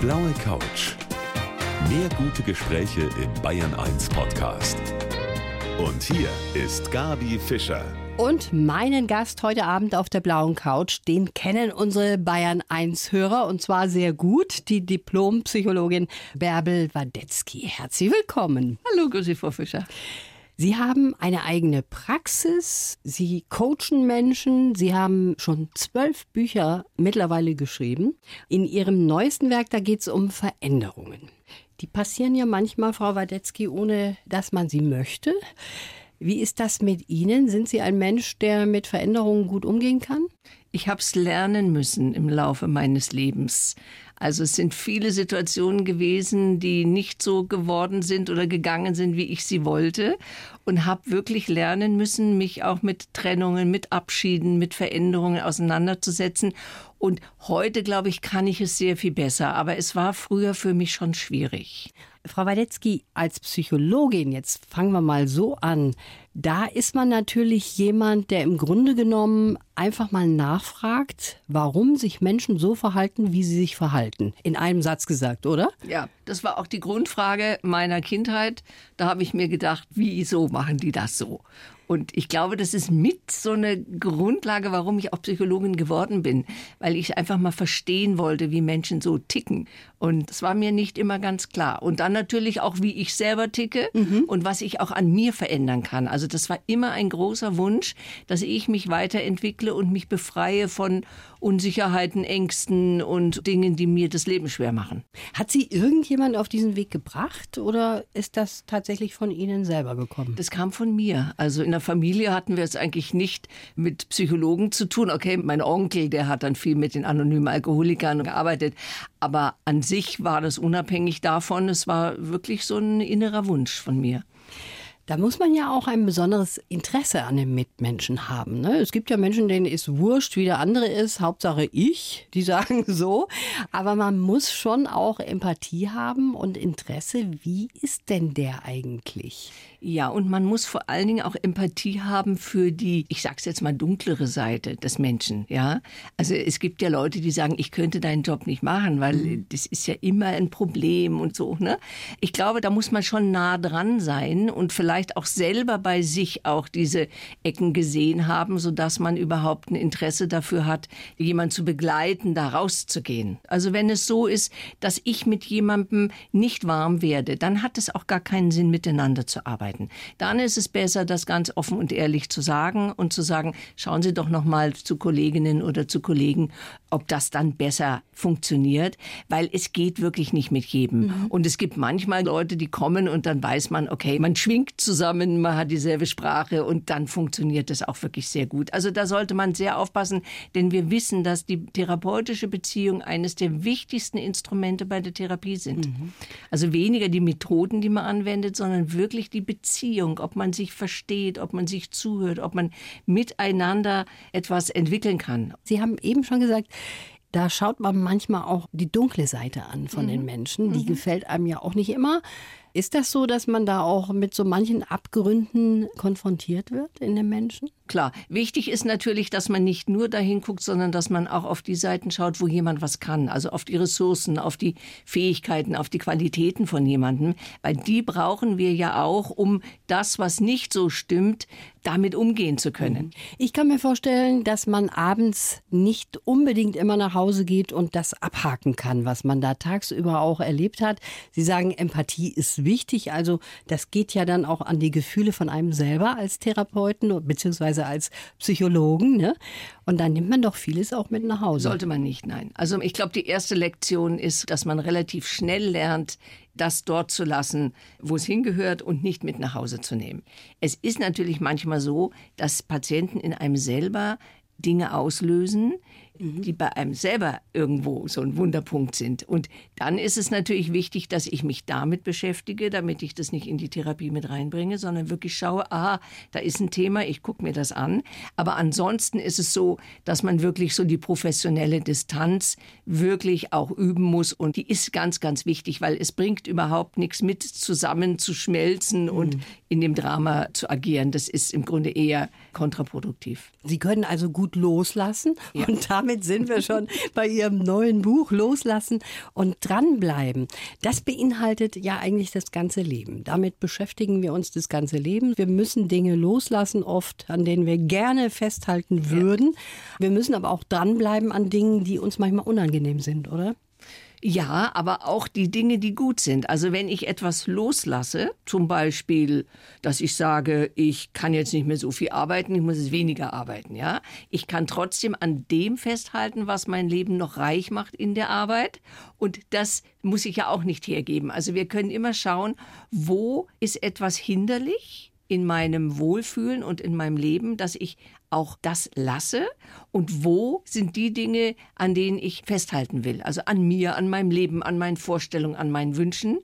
blaue Couch. Mehr gute Gespräche im Bayern 1 Podcast. Und hier ist Gabi Fischer. Und meinen Gast heute Abend auf der blauen Couch, den kennen unsere Bayern 1 Hörer und zwar sehr gut, die Diplompsychologin Bärbel Wadetzky. Herzlich willkommen. Hallo, grüße Frau Fischer. Sie haben eine eigene Praxis, Sie coachen Menschen, Sie haben schon zwölf Bücher mittlerweile geschrieben. In Ihrem neuesten Werk, da geht es um Veränderungen. Die passieren ja manchmal, Frau Wadetzky, ohne dass man sie möchte. Wie ist das mit Ihnen? Sind Sie ein Mensch, der mit Veränderungen gut umgehen kann? Ich habe es lernen müssen im Laufe meines Lebens. Also es sind viele Situationen gewesen, die nicht so geworden sind oder gegangen sind, wie ich sie wollte. Und habe wirklich lernen müssen, mich auch mit Trennungen, mit Abschieden, mit Veränderungen auseinanderzusetzen. Und heute, glaube ich, kann ich es sehr viel besser. Aber es war früher für mich schon schwierig. Frau Wadetzky, als Psychologin, jetzt fangen wir mal so an, da ist man natürlich jemand, der im Grunde genommen einfach mal nachfragt, warum sich Menschen so verhalten, wie sie sich verhalten. In einem Satz gesagt, oder? Ja, das war auch die Grundfrage meiner Kindheit. Da habe ich mir gedacht, wieso machen die das so? Und ich glaube, das ist mit so eine Grundlage, warum ich auch Psychologin geworden bin, weil ich einfach mal verstehen wollte, wie Menschen so ticken. Und das war mir nicht immer ganz klar. Und dann natürlich auch, wie ich selber ticke mhm. und was ich auch an mir verändern kann. Also das war immer ein großer Wunsch, dass ich mich weiterentwickle und mich befreie von Unsicherheiten, Ängsten und Dingen, die mir das Leben schwer machen. Hat Sie irgendjemand auf diesen Weg gebracht oder ist das tatsächlich von Ihnen selber gekommen? Das kam von mir. Also in der Familie hatten wir es eigentlich nicht mit Psychologen zu tun. Okay, mein Onkel, der hat dann viel mit den anonymen Alkoholikern gearbeitet. Aber an sich war das unabhängig davon. Es war wirklich so ein innerer Wunsch von mir. Da muss man ja auch ein besonderes Interesse an den Mitmenschen haben. Ne? Es gibt ja Menschen, denen ist wurscht, wie der andere ist, Hauptsache ich, die sagen so. Aber man muss schon auch Empathie haben und Interesse. Wie ist denn der eigentlich? Ja, und man muss vor allen Dingen auch Empathie haben für die, ich sag's jetzt mal, dunklere Seite des Menschen, ja. Also es gibt ja Leute, die sagen, ich könnte deinen Job nicht machen, weil mhm. das ist ja immer ein Problem und so, ne? Ich glaube, da muss man schon nah dran sein und vielleicht auch selber bei sich auch diese Ecken gesehen haben, sodass man überhaupt ein Interesse dafür hat, jemanden zu begleiten, da rauszugehen. Also wenn es so ist, dass ich mit jemandem nicht warm werde, dann hat es auch gar keinen Sinn, miteinander zu arbeiten arbeiten. Dann ist es besser, das ganz offen und ehrlich zu sagen und zu sagen, schauen Sie doch noch mal zu Kolleginnen oder zu Kollegen, ob das dann besser funktioniert, weil es geht wirklich nicht mit jedem. Mhm. Und es gibt manchmal Leute, die kommen und dann weiß man, okay, man schwingt zusammen, man hat dieselbe Sprache und dann funktioniert das auch wirklich sehr gut. Also da sollte man sehr aufpassen, denn wir wissen, dass die therapeutische Beziehung eines der wichtigsten Instrumente bei der Therapie sind. Mhm. Also weniger die Methoden, die man anwendet, sondern wirklich die Beziehung, ob man sich versteht, ob man sich zuhört, ob man miteinander etwas entwickeln kann. Sie haben eben schon gesagt, da schaut man manchmal auch die dunkle Seite an von mhm. den Menschen. Die mhm. gefällt einem ja auch nicht immer. Ist das so, dass man da auch mit so manchen Abgründen konfrontiert wird in den Menschen? Klar, wichtig ist natürlich, dass man nicht nur dahin guckt, sondern dass man auch auf die Seiten schaut, wo jemand was kann. Also auf die Ressourcen, auf die Fähigkeiten, auf die Qualitäten von jemandem. Weil die brauchen wir ja auch, um das, was nicht so stimmt, damit umgehen zu können. Mhm. Ich kann mir vorstellen, dass man abends nicht unbedingt immer nach Hause geht und das abhaken kann, was man da tagsüber auch erlebt hat. Sie sagen, Empathie ist wichtig. Also das geht ja dann auch an die Gefühle von einem selber als Therapeuten beziehungsweise als Psychologen. Ne? Und dann nimmt man doch vieles auch mit nach Hause. Sollte man nicht, nein. Also ich glaube, die erste Lektion ist, dass man relativ schnell lernt, das dort zu lassen, wo es hingehört und nicht mit nach Hause zu nehmen. Es ist natürlich manchmal so, dass Patienten in einem selber Dinge auslösen, Mhm. die bei einem selber irgendwo so ein Wunderpunkt sind. Und dann ist es natürlich wichtig, dass ich mich damit beschäftige, damit ich das nicht in die Therapie mit reinbringe, sondern wirklich schaue, aha, da ist ein Thema, ich gucke mir das an. Aber ansonsten ist es so, dass man wirklich so die professionelle Distanz wirklich auch üben muss. Und die ist ganz, ganz wichtig, weil es bringt überhaupt nichts mit, zusammen zu schmelzen mhm. und in dem Drama zu agieren. Das ist im Grunde eher kontraproduktiv. Sie können also gut loslassen ja. und damit damit sind wir schon bei Ihrem neuen Buch Loslassen und dranbleiben. Das beinhaltet ja eigentlich das ganze Leben. Damit beschäftigen wir uns das ganze Leben. Wir müssen Dinge loslassen, oft an denen wir gerne festhalten würden. Wir müssen aber auch dranbleiben an Dingen, die uns manchmal unangenehm sind, oder? Ja, aber auch die Dinge, die gut sind. Also wenn ich etwas loslasse, zum Beispiel, dass ich sage, ich kann jetzt nicht mehr so viel arbeiten, ich muss es weniger arbeiten, ja. Ich kann trotzdem an dem festhalten, was mein Leben noch reich macht in der Arbeit. Und das muss ich ja auch nicht hergeben. Also wir können immer schauen, wo ist etwas hinderlich? in meinem Wohlfühlen und in meinem Leben, dass ich auch das lasse und wo sind die Dinge, an denen ich festhalten will. Also an mir, an meinem Leben, an meinen Vorstellungen, an meinen Wünschen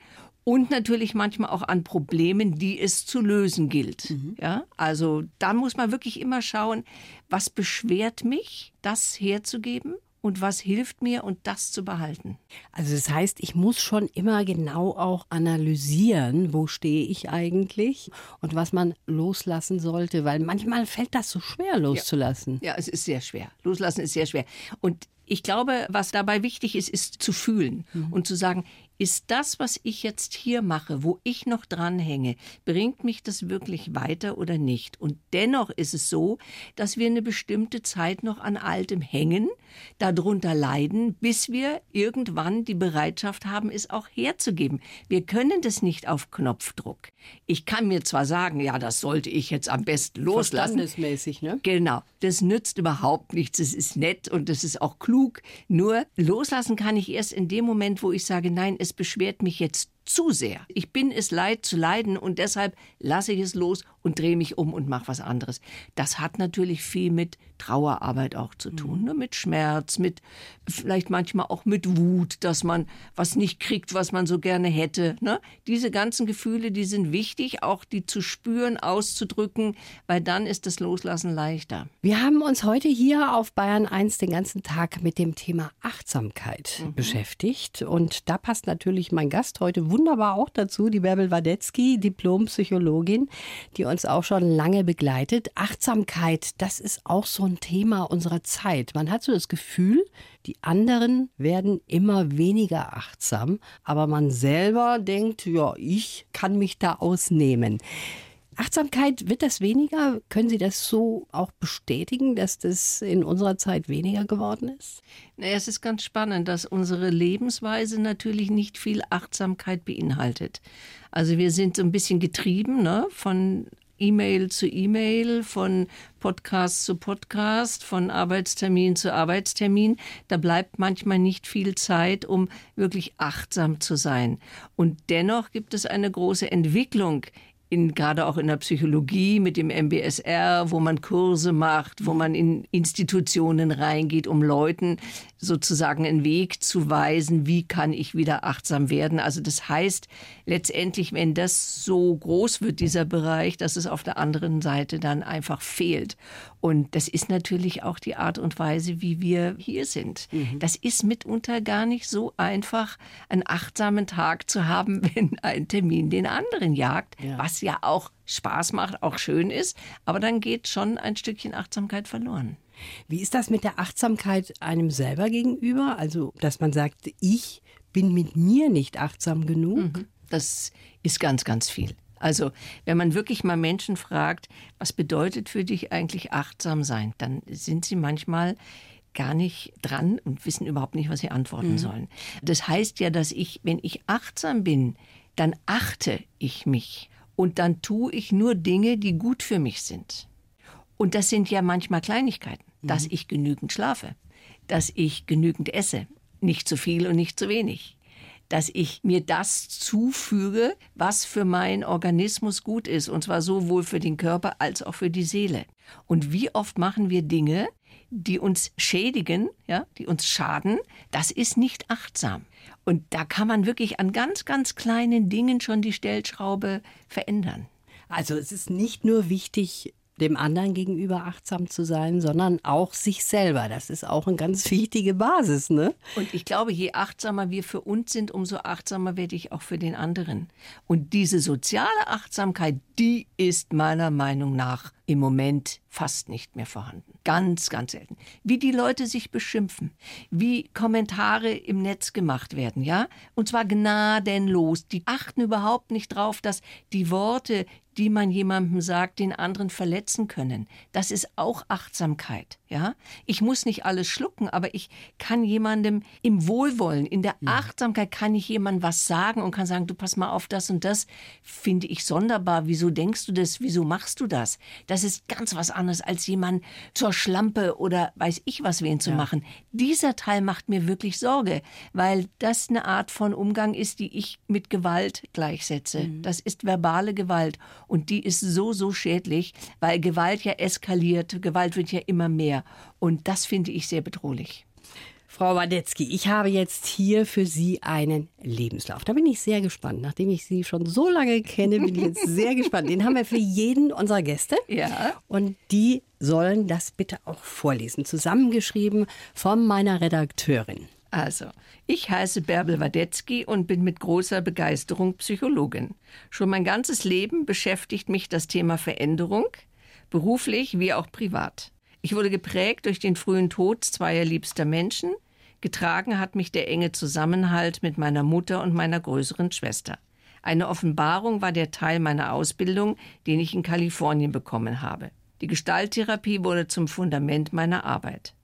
und natürlich manchmal auch an Problemen, die es zu lösen gilt. Mhm. Ja, also da muss man wirklich immer schauen, was beschwert mich, das herzugeben und was hilft mir und das zu behalten. Also das heißt, ich muss schon immer genau auch analysieren, wo stehe ich eigentlich und was man loslassen sollte, weil manchmal fällt das so schwer loszulassen. Ja, ja es ist sehr schwer. Loslassen ist sehr schwer. Und ich glaube, was dabei wichtig ist, ist zu fühlen mhm. und zu sagen, ist das, was ich jetzt hier mache, wo ich noch dranhänge, bringt mich das wirklich weiter oder nicht? Und dennoch ist es so, dass wir eine bestimmte Zeit noch an Altem hängen, darunter leiden, bis wir irgendwann die Bereitschaft haben, es auch herzugeben. Wir können das nicht auf Knopfdruck. Ich kann mir zwar sagen, ja, das sollte ich jetzt am besten loslassen. Verstandesmäßig, ne? Genau. Das nützt überhaupt nichts. Es ist nett und es ist auch klug. Nur loslassen kann ich erst in dem Moment, wo ich sage, nein, es beschwert mich jetzt zu sehr. Ich bin es leid zu leiden und deshalb lasse ich es los und drehe mich um und mache was anderes. Das hat natürlich viel mit Trauerarbeit auch zu tun, mhm. ne? mit Schmerz, mit vielleicht manchmal auch mit Wut, dass man was nicht kriegt, was man so gerne hätte. Ne? Diese ganzen Gefühle, die sind wichtig, auch die zu spüren, auszudrücken, weil dann ist das Loslassen leichter. Wir haben uns heute hier auf Bayern 1 den ganzen Tag mit dem Thema Achtsamkeit mhm. beschäftigt und da passt natürlich mein Gast heute wunderbar auch dazu, die Bärbel Wadetzky, Diplompsychologin, die uns auch schon lange begleitet. Achtsamkeit, das ist auch so ein Thema unserer Zeit. Man hat so das Gefühl, die anderen werden immer weniger achtsam, aber man selber denkt, ja, ich kann mich da ausnehmen. Achtsamkeit, wird das weniger? Können Sie das so auch bestätigen, dass das in unserer Zeit weniger geworden ist? Es ist ganz spannend, dass unsere Lebensweise natürlich nicht viel Achtsamkeit beinhaltet. Also wir sind so ein bisschen getrieben ne, von E-Mail zu E-Mail, von Podcast zu Podcast, von Arbeitstermin zu Arbeitstermin. Da bleibt manchmal nicht viel Zeit, um wirklich achtsam zu sein. Und dennoch gibt es eine große Entwicklung in, gerade auch in der Psychologie mit dem MBSR, wo man Kurse macht, wo man in Institutionen reingeht, um Leuten sozusagen einen Weg zu weisen, wie kann ich wieder achtsam werden. Also das heißt letztendlich, wenn das so groß wird, dieser Bereich, dass es auf der anderen Seite dann einfach fehlt. Und das ist natürlich auch die Art und Weise, wie wir hier sind. Mhm. Das ist mitunter gar nicht so einfach, einen achtsamen Tag zu haben, wenn ein Termin den anderen jagt, ja. was ja auch Spaß macht, auch schön ist. Aber dann geht schon ein Stückchen Achtsamkeit verloren. Wie ist das mit der Achtsamkeit einem selber gegenüber? Also, dass man sagt, ich bin mit mir nicht achtsam genug? Mhm. Das ist ganz, ganz viel. Also, wenn man wirklich mal Menschen fragt, was bedeutet für dich eigentlich achtsam sein, dann sind sie manchmal gar nicht dran und wissen überhaupt nicht, was sie antworten mhm. sollen. Das heißt ja, dass ich, wenn ich achtsam bin, dann achte ich mich und dann tue ich nur Dinge, die gut für mich sind. Und das sind ja manchmal Kleinigkeiten, mhm. dass ich genügend schlafe, dass ich genügend esse, nicht zu viel und nicht zu wenig, dass ich mir das zufüge, was für meinen Organismus gut ist, und zwar sowohl für den Körper als auch für die Seele. Und wie oft machen wir Dinge, die uns schädigen, ja, die uns schaden, das ist nicht achtsam. Und da kann man wirklich an ganz, ganz kleinen Dingen schon die Stellschraube verändern. Also es ist nicht nur wichtig, dem anderen gegenüber achtsam zu sein, sondern auch sich selber. Das ist auch eine ganz wichtige Basis, ne? Und ich glaube, je achtsamer wir für uns sind, umso achtsamer werde ich auch für den anderen. Und diese soziale Achtsamkeit, die ist meiner Meinung nach im Moment fast nicht mehr vorhanden. Ganz, ganz selten. Wie die Leute sich beschimpfen, wie Kommentare im Netz gemacht werden, ja? Und zwar gnadenlos. Die achten überhaupt nicht drauf, dass die Worte, die man jemandem sagt, den anderen verletzen können. Das ist auch Achtsamkeit, ja? Ich muss nicht alles schlucken, aber ich kann jemandem im Wohlwollen, in der Achtsamkeit kann ich jemandem was sagen und kann sagen, du pass mal auf das und das finde ich sonderbar. Wieso denkst du das? Wieso machst du das? Das ist ganz was anderes, als jemand zur Schlampe oder weiß ich was wen zu ja. machen. Dieser Teil macht mir wirklich Sorge, weil das eine Art von Umgang ist, die ich mit Gewalt gleichsetze. Mhm. Das ist verbale Gewalt. Und die ist so, so schädlich, weil Gewalt ja eskaliert, Gewalt wird ja immer mehr. Und das finde ich sehr bedrohlich. Frau Wadetzky, ich habe jetzt hier für Sie einen Lebenslauf. Da bin ich sehr gespannt. Nachdem ich Sie schon so lange kenne, bin ich jetzt sehr gespannt. Den haben wir für jeden unserer Gäste. Ja. Und die sollen das bitte auch vorlesen. Zusammengeschrieben von meiner Redakteurin. Also, ich heiße Bärbel Wadetzky und bin mit großer Begeisterung Psychologin. Schon mein ganzes Leben beschäftigt mich das Thema Veränderung, beruflich wie auch privat. Ich wurde geprägt durch den frühen Tod zweier liebster Menschen. Getragen hat mich der enge Zusammenhalt mit meiner Mutter und meiner größeren Schwester. Eine Offenbarung war der Teil meiner Ausbildung, den ich in Kalifornien bekommen habe. Die Gestalttherapie wurde zum Fundament meiner Arbeit.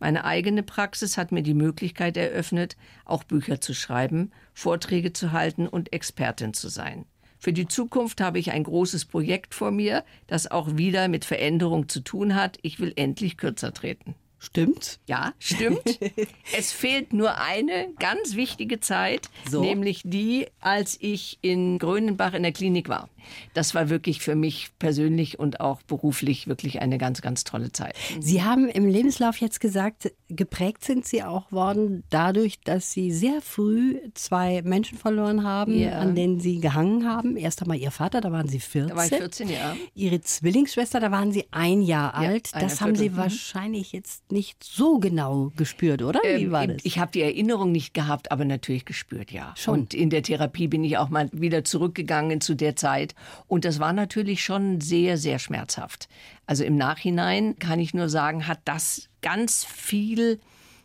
Meine eigene Praxis hat mir die Möglichkeit eröffnet, auch Bücher zu schreiben, Vorträge zu halten und Expertin zu sein. Für die Zukunft habe ich ein großes Projekt vor mir, das auch wieder mit Veränderung zu tun hat. Ich will endlich kürzer treten. Stimmt? Ja, stimmt. es fehlt nur eine ganz wichtige Zeit, so. nämlich die, als ich in Grönenbach in der Klinik war. Das war wirklich für mich persönlich und auch beruflich wirklich eine ganz, ganz tolle Zeit. Sie haben im Lebenslauf jetzt gesagt, geprägt sind Sie auch worden dadurch, dass Sie sehr früh zwei Menschen verloren haben, ja. an denen Sie gehangen haben. Erst einmal Ihr Vater, da waren Sie 14. Da war ich 14, ja. Ihre Zwillingsschwester, da waren Sie ein Jahr alt. Ja, das haben Sie mhm. wahrscheinlich jetzt nicht so genau gespürt, oder? Wie ähm, war das? Ich habe die Erinnerung nicht gehabt, aber natürlich gespürt, ja. Schon. Und in der Therapie bin ich auch mal wieder zurückgegangen zu der Zeit. Und das war natürlich schon sehr, sehr schmerzhaft. Also im Nachhinein kann ich nur sagen, hat das ganz viel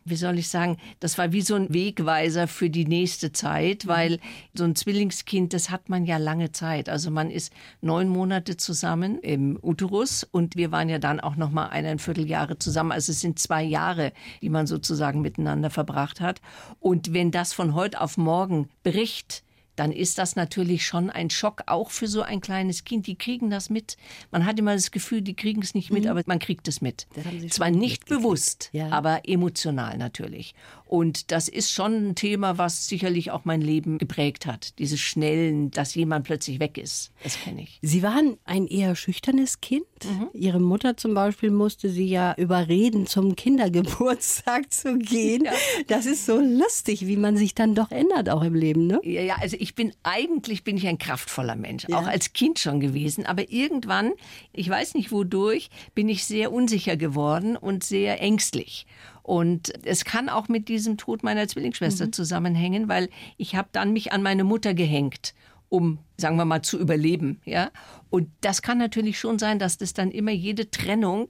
wie soll ich sagen, das war wie so ein Wegweiser für die nächste Zeit, mhm. weil so ein Zwillingskind, das hat man ja lange Zeit. Also man ist neun Monate zusammen im Uterus und wir waren ja dann auch noch mal eineinviertel Jahre zusammen. Also es sind zwei Jahre, die man sozusagen miteinander verbracht hat. Und wenn das von heute auf morgen bricht, dann ist das natürlich schon ein Schock, auch für so ein kleines Kind. Die kriegen das mit. Man hat immer das Gefühl, die kriegen es nicht mit, mhm. aber man kriegt es mit. Zwar nicht bewusst, ja. aber emotional natürlich. Und das ist schon ein Thema, was sicherlich auch mein Leben geprägt hat. Diese schnellen, dass jemand plötzlich weg ist. Das kenne ich. Sie waren ein eher schüchternes Kind. Mhm. Ihre Mutter zum Beispiel musste sie ja überreden, zum Kindergeburtstag zu gehen. Ja. Das ist so lustig, wie man sich dann doch ändert auch im Leben, ne? Ja, ja, also ich bin eigentlich bin ich ein kraftvoller Mensch, ja. auch als Kind schon gewesen. Aber irgendwann, ich weiß nicht wodurch, bin ich sehr unsicher geworden und sehr ängstlich. Und es kann auch mit diesem Tod meiner Zwillingsschwester mhm. zusammenhängen, weil ich habe dann mich an meine Mutter gehängt um, sagen wir mal, zu überleben, ja. Und das kann natürlich schon sein, dass das dann immer jede Trennung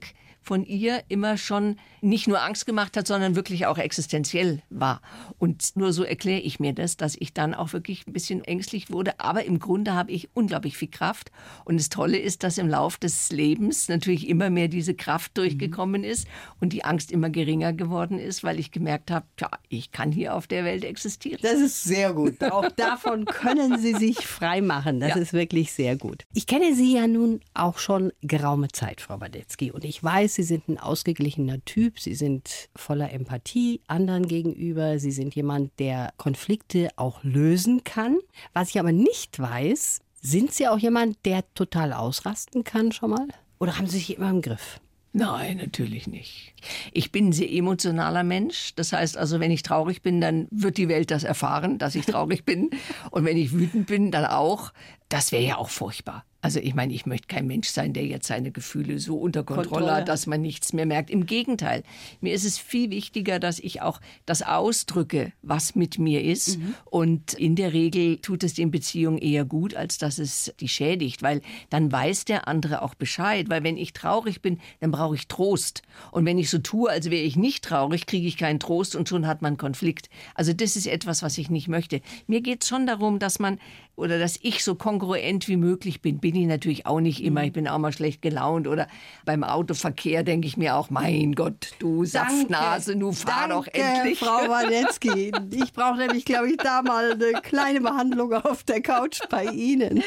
von ihr immer schon nicht nur Angst gemacht hat, sondern wirklich auch existenziell war. Und nur so erkläre ich mir das, dass ich dann auch wirklich ein bisschen ängstlich wurde. Aber im Grunde habe ich unglaublich viel Kraft. Und das Tolle ist, dass im Lauf des Lebens natürlich immer mehr diese Kraft durchgekommen ist und die Angst immer geringer geworden ist, weil ich gemerkt habe, tja, ich kann hier auf der Welt existieren. Das ist sehr gut. Auch davon können Sie sich frei machen. Das ja. ist wirklich sehr gut. Ich kenne Sie ja nun auch schon geraume Zeit, Frau Badetzky. Und ich weiß, Sie sind ein ausgeglichener Typ. Sie sind voller Empathie anderen gegenüber. Sie sind jemand, der Konflikte auch lösen kann. Was ich aber nicht weiß, sind Sie auch jemand, der total ausrasten kann schon mal? Oder haben Sie sich immer im Griff? Nein, natürlich nicht. Ich bin ein sehr emotionaler Mensch. Das heißt also, wenn ich traurig bin, dann wird die Welt das erfahren, dass ich traurig bin. Und wenn ich wütend bin, dann auch. Das wäre ja auch furchtbar. Also ich meine, ich möchte kein Mensch sein, der jetzt seine Gefühle so unter Kontrolle, Kontrolle. hat, dass man nichts mehr merkt. Im Gegenteil, mir ist es viel wichtiger, dass ich auch das ausdrücke, was mit mir ist. Mhm. Und in der Regel tut es den Beziehungen eher gut, als dass es die schädigt, weil dann weiß der andere auch Bescheid. Weil wenn ich traurig bin, dann brauche ich Trost. Und wenn ich so tue, als wäre ich nicht traurig, kriege ich keinen Trost und schon hat man Konflikt. Also das ist etwas, was ich nicht möchte. Mir geht es schon darum, dass man oder dass ich so kongruent wie möglich bin. Bin ich natürlich auch nicht immer. Ich bin auch mal schlecht gelaunt oder beim Autoverkehr denke ich mir auch, mein Gott, du Saftnase, nun fahr Danke, doch endlich. Frau Wadetzky. Ich brauche nämlich, glaube ich, da mal eine kleine Behandlung auf der Couch bei Ihnen.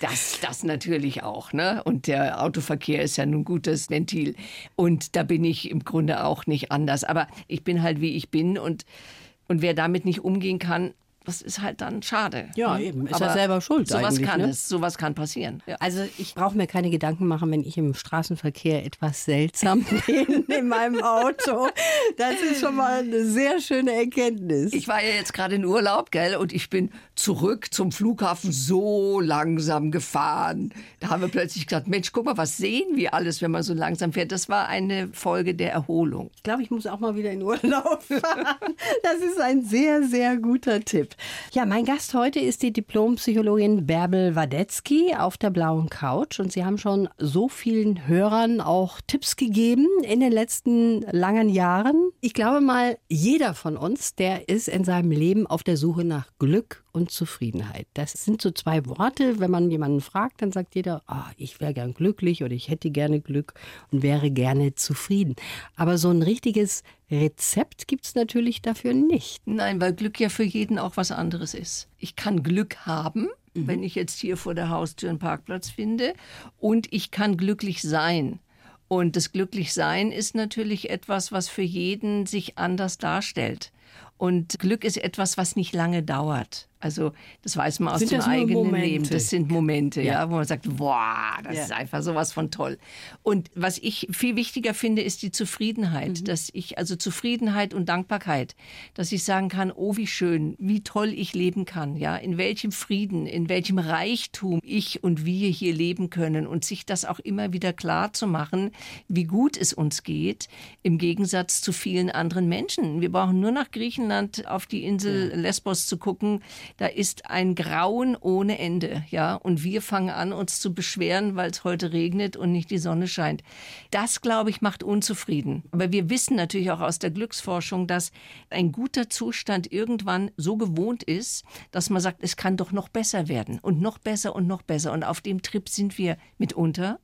Das, das natürlich auch, ne? Und der Autoverkehr ist ja nun ein gutes Ventil. Und da bin ich im Grunde auch nicht anders. Aber ich bin halt wie ich bin und, und wer damit nicht umgehen kann, das ist halt dann schade. Ja, ne? eben. Ist Aber er selber schuld Sowas eigentlich, kann ne? es, sowas kann passieren. Ja. Also ich brauche mir keine Gedanken machen, wenn ich im Straßenverkehr etwas seltsam bin in meinem Auto. Das ist schon mal eine sehr schöne Erkenntnis. Ich war ja jetzt gerade in Urlaub, gell, und ich bin zurück zum Flughafen so langsam gefahren. Da haben wir plötzlich gesagt, Mensch, guck mal, was sehen wir alles, wenn man so langsam fährt. Das war eine Folge der Erholung. Ich glaube, ich muss auch mal wieder in Urlaub fahren. Das ist ein sehr, sehr guter Tipp. Ja, mein Gast heute ist die Diplompsychologin Bärbel Wadetzky auf der blauen Couch. Und Sie haben schon so vielen Hörern auch Tipps gegeben in den letzten langen Jahren. Ich glaube mal, jeder von uns, der ist in seinem Leben auf der Suche nach Glück und Zufriedenheit. Das sind so zwei Worte. Wenn man jemanden fragt, dann sagt jeder, ah, ich wäre gern glücklich oder ich hätte gerne Glück und wäre gerne zufrieden. Aber so ein richtiges Rezept gibt es natürlich dafür nicht. Nein, weil Glück ja für jeden auch was anderes ist. Ich kann Glück haben, wenn ich jetzt hier vor der Haustür einen Parkplatz finde, und ich kann glücklich sein. Und das Glücklichsein ist natürlich etwas, was für jeden sich anders darstellt. Und Glück ist etwas, was nicht lange dauert. Also das weiß man aus Sind dem eigenen? Leben. Das sind Momente, ja. Ja. wo man sagt, boah, das Ja. ist einfach sowas von toll. Und was ich viel wichtiger finde, ist die Zufriedenheit, Mhm. dass ich also Zufriedenheit und Dankbarkeit, dass ich sagen kann, oh wie schön, wie toll ich leben kann, ja, in welchem Frieden, in welchem Reichtum ich und wir hier leben können und sich das auch immer wieder klar zu machen, wie gut es uns geht, im Gegensatz zu vielen anderen Menschen. Wir brauchen nur nach Griechenland auf die Insel Lesbos zu gucken, da ist ein Grauen ohne Ende, ja, und wir fangen an, uns zu beschweren, weil es heute regnet und nicht die Sonne scheint. Das, glaube ich, macht unzufrieden. Aber wir wissen natürlich auch aus der Glücksforschung, dass ein guter Zustand irgendwann so gewohnt ist, dass man sagt, es kann doch noch besser werden und noch besser und noch besser. Und auf dem Trip sind wir mitunter.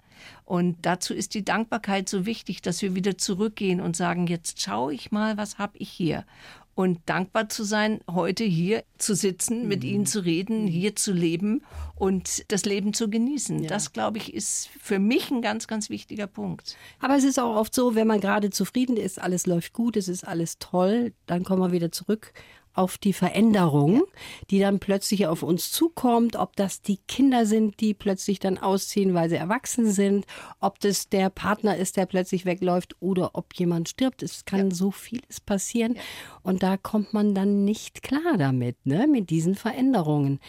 Und dazu ist die Dankbarkeit so wichtig, dass wir wieder zurückgehen und sagen, jetzt schaue ich mal, was habe ich hier. Und dankbar zu sein, heute hier zu sitzen, mit Ihnen zu reden, hier zu leben und das Leben zu genießen. Das, glaube ich, ist für mich ein ganz, ganz wichtiger Punkt. Aber es ist auch oft so, wenn man gerade zufrieden ist, alles läuft gut, es ist alles toll, dann kommen wir wieder zurück auf die Veränderung, die dann plötzlich auf uns zukommt, ob das die Kinder sind, die plötzlich dann ausziehen, weil sie erwachsen sind, ob das der Partner ist, der plötzlich wegläuft oder ob jemand stirbt. Es kann so vieles passieren und da kommt man dann nicht klar damit, ne, mit diesen Veränderungen.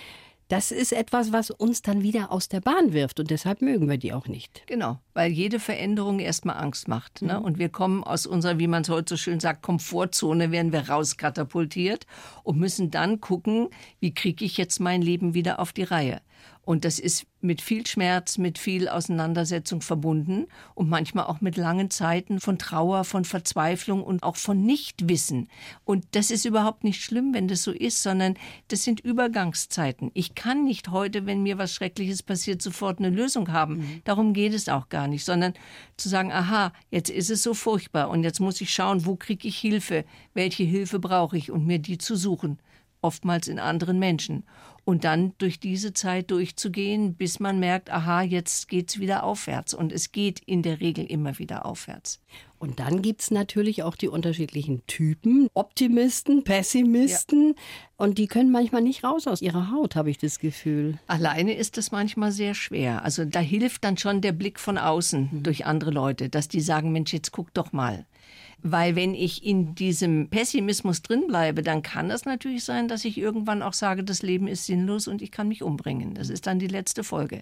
Das ist etwas, was uns dann wieder aus der Bahn wirft und deshalb mögen wir die auch nicht. Genau, weil jede Veränderung erstmal Angst macht. Ne? Und wir kommen aus unserer, wie man es heute so schön sagt, Komfortzone, werden wir rauskatapultiert und müssen dann gucken, wie kriege ich jetzt mein Leben wieder auf die Reihe. Und das ist mit viel Schmerz, mit viel Auseinandersetzung verbunden und manchmal auch mit langen Zeiten von Trauer, von Verzweiflung und auch von Nichtwissen. Und das ist überhaupt nicht schlimm, wenn das so ist, sondern das sind Übergangszeiten. Ich kann nicht heute, wenn mir was Schreckliches passiert, sofort eine Lösung haben. Darum geht es auch gar nicht, sondern zu sagen, aha, jetzt ist es so furchtbar und jetzt muss ich schauen, wo kriege ich Hilfe, welche Hilfe brauche ich und mir die zu suchen oftmals in anderen Menschen. Und dann durch diese Zeit durchzugehen, bis man merkt, aha, jetzt geht's wieder aufwärts. Und es geht in der Regel immer wieder aufwärts. Und dann gibt's natürlich auch die unterschiedlichen Typen. Optimisten, Pessimisten. Und die können manchmal nicht raus aus ihrer Haut, habe ich das Gefühl. Alleine ist es manchmal sehr schwer. Also da hilft dann schon der Blick von außen durch andere Leute, dass die sagen, Mensch, jetzt guck doch mal. Weil wenn ich in diesem Pessimismus drin bleibe, dann kann das natürlich sein, dass ich irgendwann auch sage, das Leben ist sinnlos und ich kann mich umbringen. Das ist dann die letzte Folge.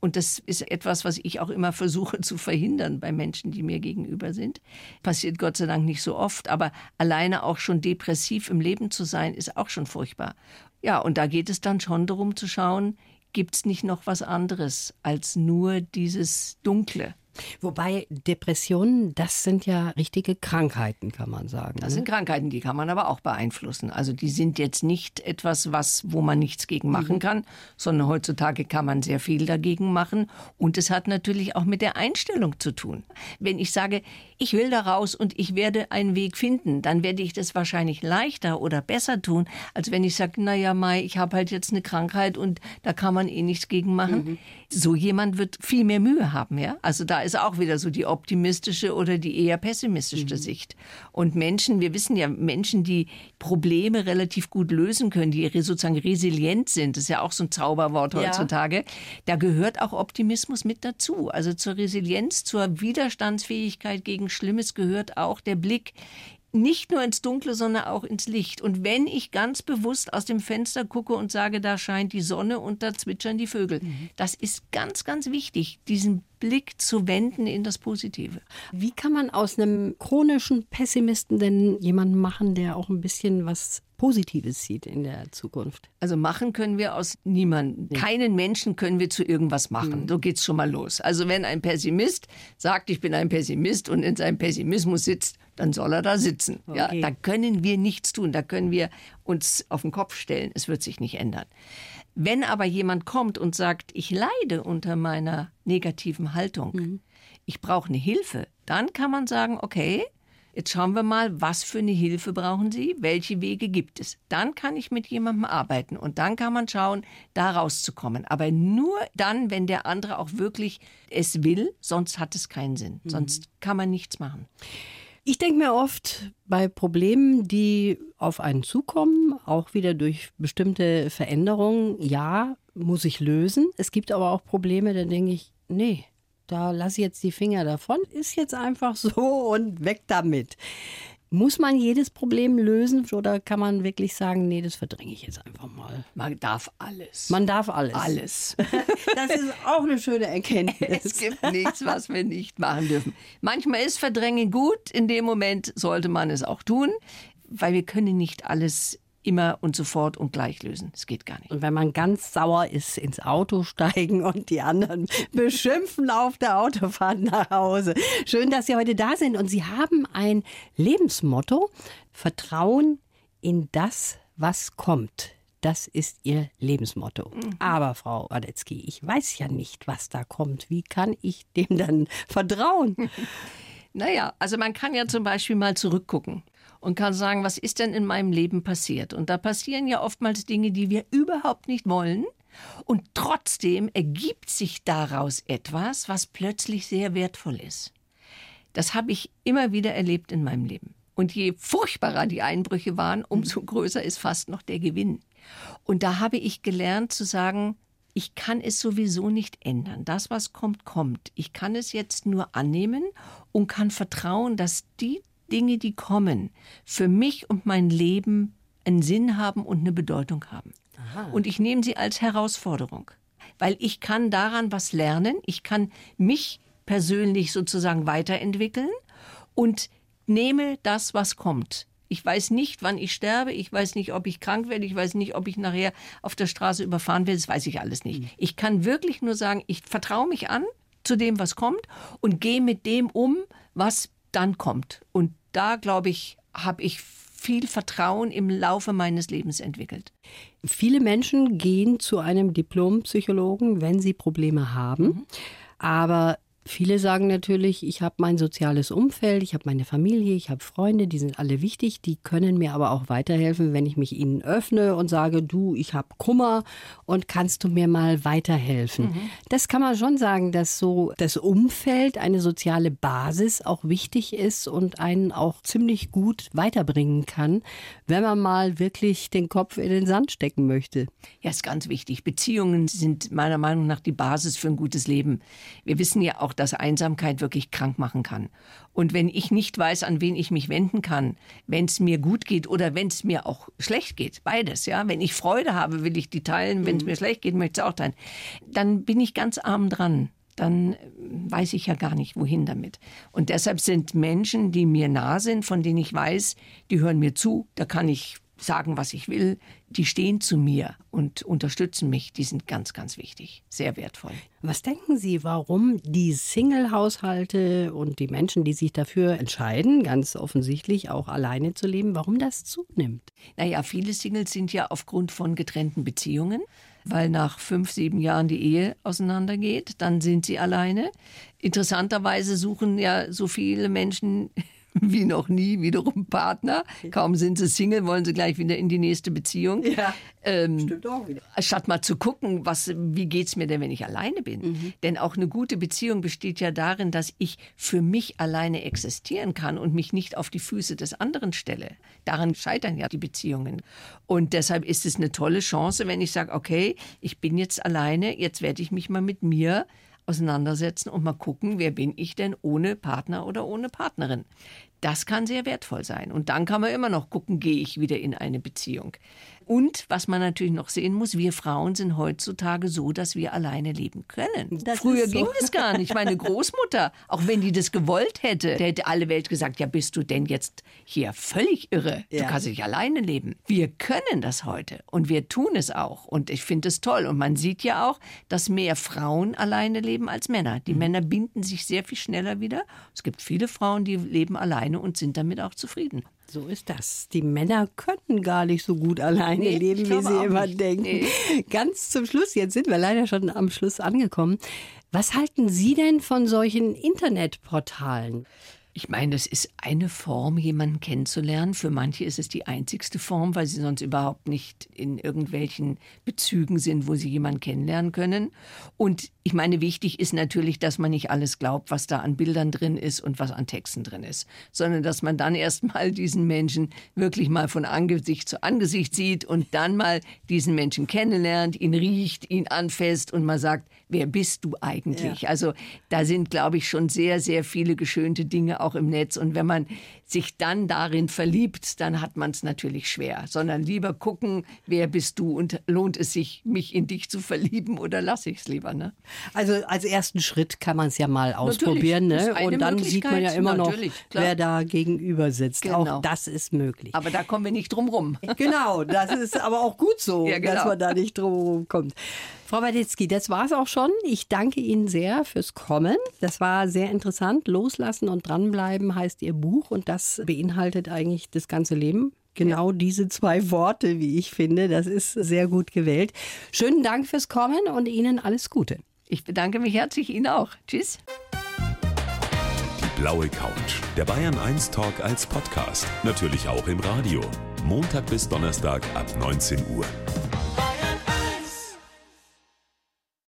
Und das ist etwas, was ich auch immer versuche zu verhindern bei Menschen, die mir gegenüber sind. Passiert Gott sei Dank nicht so oft, aber alleine auch schon depressiv im Leben zu sein, ist auch schon furchtbar. Ja, und da geht es dann schon darum zu schauen, gibt es nicht noch was anderes als nur dieses Dunkle? Wobei Depressionen, das sind ja richtige Krankheiten, kann man sagen. Das ne? sind Krankheiten, die kann man aber auch beeinflussen. Also die sind jetzt nicht etwas, was, wo man nichts gegen machen mhm. kann, sondern heutzutage kann man sehr viel dagegen machen. Und es hat natürlich auch mit der Einstellung zu tun. Wenn ich sage, ich will da raus und ich werde einen Weg finden, dann werde ich das wahrscheinlich leichter oder besser tun, als wenn ich sage, naja, Mai, ich habe halt jetzt eine Krankheit und da kann man eh nichts gegen machen. Mhm. So jemand wird viel mehr Mühe haben, ja. Also da ist auch wieder so die optimistische oder die eher pessimistische mhm. Sicht. Und Menschen, wir wissen ja, Menschen, die Probleme relativ gut lösen können, die sozusagen resilient sind, das ist ja auch so ein Zauberwort heutzutage, ja. da gehört auch Optimismus mit dazu. Also zur Resilienz, zur Widerstandsfähigkeit gegen Schlimmes gehört auch der Blick nicht nur ins Dunkle, sondern auch ins Licht. Und wenn ich ganz bewusst aus dem Fenster gucke und sage, da scheint die Sonne und da zwitschern die Vögel, mhm. das ist ganz, ganz wichtig, diesen Blick zu wenden in das Positive. Wie kann man aus einem chronischen Pessimisten denn jemanden machen, der auch ein bisschen was Positives sieht in der Zukunft? Also machen können wir aus niemandem. Nee. Keinen Menschen können wir zu irgendwas machen. Mhm. So geht's schon mal los. Also wenn ein Pessimist sagt, ich bin ein Pessimist und in seinem Pessimismus sitzt, dann soll er da sitzen. Okay. Ja, da können wir nichts tun. Da können wir uns auf den Kopf stellen. Es wird sich nicht ändern. Wenn aber jemand kommt und sagt, ich leide unter meiner negativen Haltung, mhm. ich brauche eine Hilfe, dann kann man sagen, okay, jetzt schauen wir mal, was für eine Hilfe brauchen Sie, welche Wege gibt es. Dann kann ich mit jemandem arbeiten und dann kann man schauen, da rauszukommen. Aber nur dann, wenn der andere auch wirklich es will, sonst hat es keinen Sinn. Mhm. Sonst kann man nichts machen. Ich denke mir oft bei Problemen, die auf einen zukommen, auch wieder durch bestimmte Veränderungen, ja, muss ich lösen. Es gibt aber auch Probleme, da denke ich, nee, da lasse ich jetzt die Finger davon, ist jetzt einfach so und weg damit. Muss man jedes Problem lösen oder kann man wirklich sagen, nee, das verdränge ich jetzt einfach mal? Man darf alles. Man darf alles. Alles. Das ist auch eine schöne Erkenntnis. Es gibt nichts, was wir nicht machen dürfen. Manchmal ist Verdrängen gut, in dem Moment sollte man es auch tun, weil wir können nicht alles immer und sofort und gleich lösen. Das geht gar nicht. Und wenn man ganz sauer ist, ins Auto steigen und die anderen beschimpfen auf der Autofahrt nach Hause. Schön, dass Sie heute da sind und Sie haben ein Lebensmotto. Vertrauen in das, was kommt. Das ist Ihr Lebensmotto. Mhm. Aber Frau Radetzky, ich weiß ja nicht, was da kommt. Wie kann ich dem dann vertrauen? Naja, also man kann ja zum Beispiel mal zurückgucken und kann sagen, was ist denn in meinem Leben passiert? Und da passieren ja oftmals Dinge, die wir überhaupt nicht wollen. Und trotzdem ergibt sich daraus etwas, was plötzlich sehr wertvoll ist. Das habe ich immer wieder erlebt in meinem Leben. Und je furchtbarer die Einbrüche waren, umso größer ist fast noch der Gewinn. Und da habe ich gelernt zu sagen, ich kann es sowieso nicht ändern. Das, was kommt, kommt. Ich kann es jetzt nur annehmen und kann vertrauen, dass die Dinge, die kommen, für mich und mein Leben einen Sinn haben und eine Bedeutung haben. Aha. Und ich nehme sie als Herausforderung, weil ich kann daran was lernen, ich kann mich persönlich sozusagen weiterentwickeln und nehme das, was kommt. Ich weiß nicht, wann ich sterbe, ich weiß nicht, ob ich krank werde, ich weiß nicht, ob ich nachher auf der Straße überfahren werde, das weiß ich alles nicht. Mhm. Ich kann wirklich nur sagen, ich vertraue mich an zu dem, was kommt und gehe mit dem um, was dann kommt. Und da, glaube ich, habe ich viel Vertrauen im Laufe meines Lebens entwickelt. Viele Menschen gehen zu einem Diplompsychologen, wenn sie Probleme haben. Mhm. Aber Viele sagen natürlich, ich habe mein soziales Umfeld, ich habe meine Familie, ich habe Freunde, die sind alle wichtig, die können mir aber auch weiterhelfen, wenn ich mich ihnen öffne und sage, du, ich habe Kummer und kannst du mir mal weiterhelfen. Mhm. Das kann man schon sagen, dass so das Umfeld, eine soziale Basis auch wichtig ist und einen auch ziemlich gut weiterbringen kann, wenn man mal wirklich den Kopf in den Sand stecken möchte. Ja, ist ganz wichtig. Beziehungen sind meiner Meinung nach die Basis für ein gutes Leben. Wir wissen ja auch, dass Einsamkeit wirklich krank machen kann. Und wenn ich nicht weiß, an wen ich mich wenden kann, wenn es mir gut geht oder wenn es mir auch schlecht geht, beides, ja. Wenn ich Freude habe, will ich die teilen. Wenn es mhm. mir schlecht geht, möchte ich es auch teilen. Dann bin ich ganz arm dran dann weiß ich ja gar nicht, wohin damit. Und deshalb sind Menschen, die mir nah sind, von denen ich weiß, die hören mir zu, da kann ich sagen, was ich will, die stehen zu mir und unterstützen mich, die sind ganz, ganz wichtig, sehr wertvoll. Was denken Sie, warum die Single-Haushalte und die Menschen, die sich dafür entscheiden, ganz offensichtlich auch alleine zu leben, warum das zunimmt? Naja, viele Singles sind ja aufgrund von getrennten Beziehungen weil nach fünf, sieben Jahren die Ehe auseinandergeht, dann sind sie alleine. Interessanterweise suchen ja so viele Menschen wie noch nie wiederum Partner. Kaum sind sie Single, wollen sie gleich wieder in die nächste Beziehung. Ja, ähm, stimmt auch wieder. Statt mal zu gucken, was, wie geht's mir denn, wenn ich alleine bin? Mhm. Denn auch eine gute Beziehung besteht ja darin, dass ich für mich alleine existieren kann und mich nicht auf die Füße des anderen stelle. Daran scheitern ja die Beziehungen. Und deshalb ist es eine tolle Chance, wenn ich sage, okay, ich bin jetzt alleine, jetzt werde ich mich mal mit mir auseinandersetzen und mal gucken, wer bin ich denn ohne Partner oder ohne Partnerin. Das kann sehr wertvoll sein. Und dann kann man immer noch gucken, gehe ich wieder in eine Beziehung. Und was man natürlich noch sehen muss, wir Frauen sind heutzutage so, dass wir alleine leben können. Das Früher so. ging es gar nicht. Meine Großmutter, auch wenn die das gewollt hätte, der hätte alle Welt gesagt, ja, bist du denn jetzt hier völlig irre? Du ja. kannst nicht alleine leben. Wir können das heute und wir tun es auch. Und ich finde es toll. Und man sieht ja auch, dass mehr Frauen alleine leben als Männer. Die mhm. Männer binden sich sehr viel schneller wieder. Es gibt viele Frauen, die leben alleine und sind damit auch zufrieden. So ist das. Die Männer können gar nicht so gut alleine nee, leben, wie sie immer nicht. denken. Nee. Ganz zum Schluss, jetzt sind wir leider schon am Schluss angekommen. Was halten Sie denn von solchen Internetportalen? Ich meine, das ist eine Form, jemanden kennenzulernen. Für manche ist es die einzigste Form, weil sie sonst überhaupt nicht in irgendwelchen Bezügen sind, wo sie jemanden kennenlernen können. Und ich meine, wichtig ist natürlich, dass man nicht alles glaubt, was da an Bildern drin ist und was an Texten drin ist, sondern dass man dann erstmal diesen Menschen wirklich mal von Angesicht zu Angesicht sieht und dann mal diesen Menschen kennenlernt, ihn riecht, ihn anfasst und mal sagt, wer bist du eigentlich? Ja. Also da sind, glaube ich, schon sehr, sehr viele geschönte Dinge auch im Netz. Und wenn man sich dann darin verliebt, dann hat man es natürlich schwer. Sondern lieber gucken, wer bist du und lohnt es sich, mich in dich zu verlieben oder lasse ich es lieber. Ne? Also als ersten Schritt kann man es ja mal ausprobieren. Ne? Und dann sieht man ja immer noch, wer da gegenüber sitzt. Genau. Auch das ist möglich. Aber da kommen wir nicht drum rum. Genau, das ist aber auch gut so, ja, genau. dass man da nicht drum rum kommt. Frau Waditzki, das war es auch schon. Ich danke Ihnen sehr fürs Kommen. Das war sehr interessant. Loslassen und dranbleiben heißt Ihr Buch und das beinhaltet eigentlich das ganze Leben. Genau ja. diese zwei Worte, wie ich finde. Das ist sehr gut gewählt. Schönen Dank fürs Kommen und Ihnen alles Gute. Ich bedanke mich herzlich Ihnen auch. Tschüss. Die blaue Couch. Der Bayern 1 Talk als Podcast. Natürlich auch im Radio. Montag bis Donnerstag ab 19 Uhr.